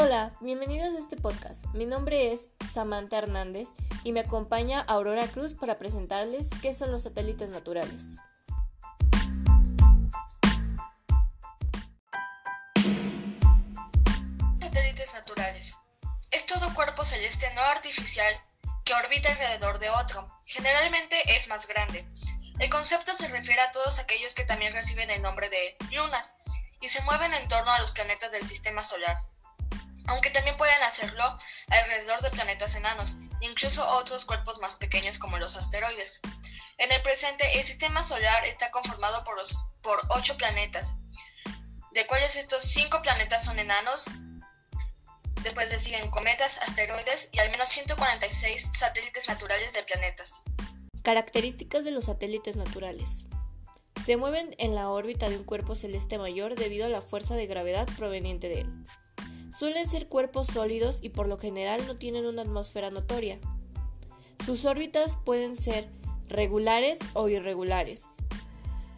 Hola, bienvenidos a este podcast. Mi nombre es Samantha Hernández y me acompaña Aurora Cruz para presentarles qué son los satélites naturales. Satélites naturales. Es todo cuerpo celeste no artificial que orbita alrededor de otro. Generalmente es más grande. El concepto se refiere a todos aquellos que también reciben el nombre de lunas y se mueven en torno a los planetas del sistema solar aunque también pueden hacerlo alrededor de planetas enanos, incluso otros cuerpos más pequeños como los asteroides. En el presente, el sistema solar está conformado por, por ocho planetas, de cuales estos cinco planetas son enanos, después le siguen cometas, asteroides y al menos 146 satélites naturales de planetas. Características de los satélites naturales. Se mueven en la órbita de un cuerpo celeste mayor debido a la fuerza de gravedad proveniente de él. Suelen ser cuerpos sólidos y por lo general no tienen una atmósfera notoria. Sus órbitas pueden ser regulares o irregulares.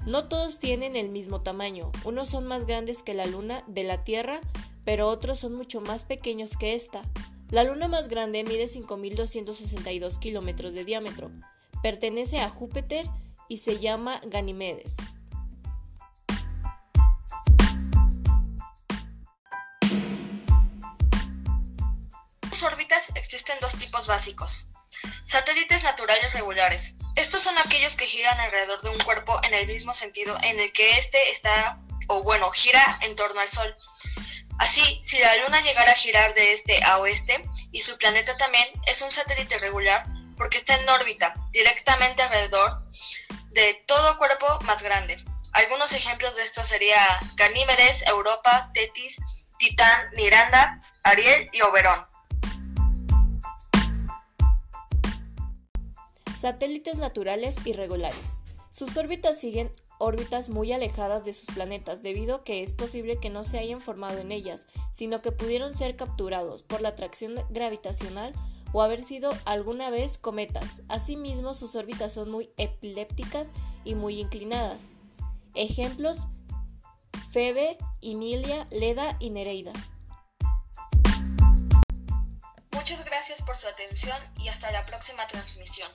No todos tienen el mismo tamaño, unos son más grandes que la luna de la Tierra, pero otros son mucho más pequeños que esta. La luna más grande mide 5.262 kilómetros de diámetro, pertenece a Júpiter y se llama Ganímedes. Existen dos tipos básicos. Satélites naturales regulares. Estos son aquellos que giran alrededor de un cuerpo en el mismo sentido en el que éste está, o bueno, gira en torno al Sol. Así, si la Luna llegara a girar de este a oeste y su planeta también, es un satélite regular porque está en órbita, directamente alrededor de todo cuerpo más grande. Algunos ejemplos de esto serían Ganímedes, Europa, Tetis, Titán, Miranda, Ariel y Oberón. Satélites naturales irregulares. Sus órbitas siguen órbitas muy alejadas de sus planetas debido a que es posible que no se hayan formado en ellas, sino que pudieron ser capturados por la atracción gravitacional o haber sido alguna vez cometas. Asimismo, sus órbitas son muy epilépticas y muy inclinadas. Ejemplos: Febe, Emilia, Leda y Nereida. Muchas gracias por su atención y hasta la próxima transmisión.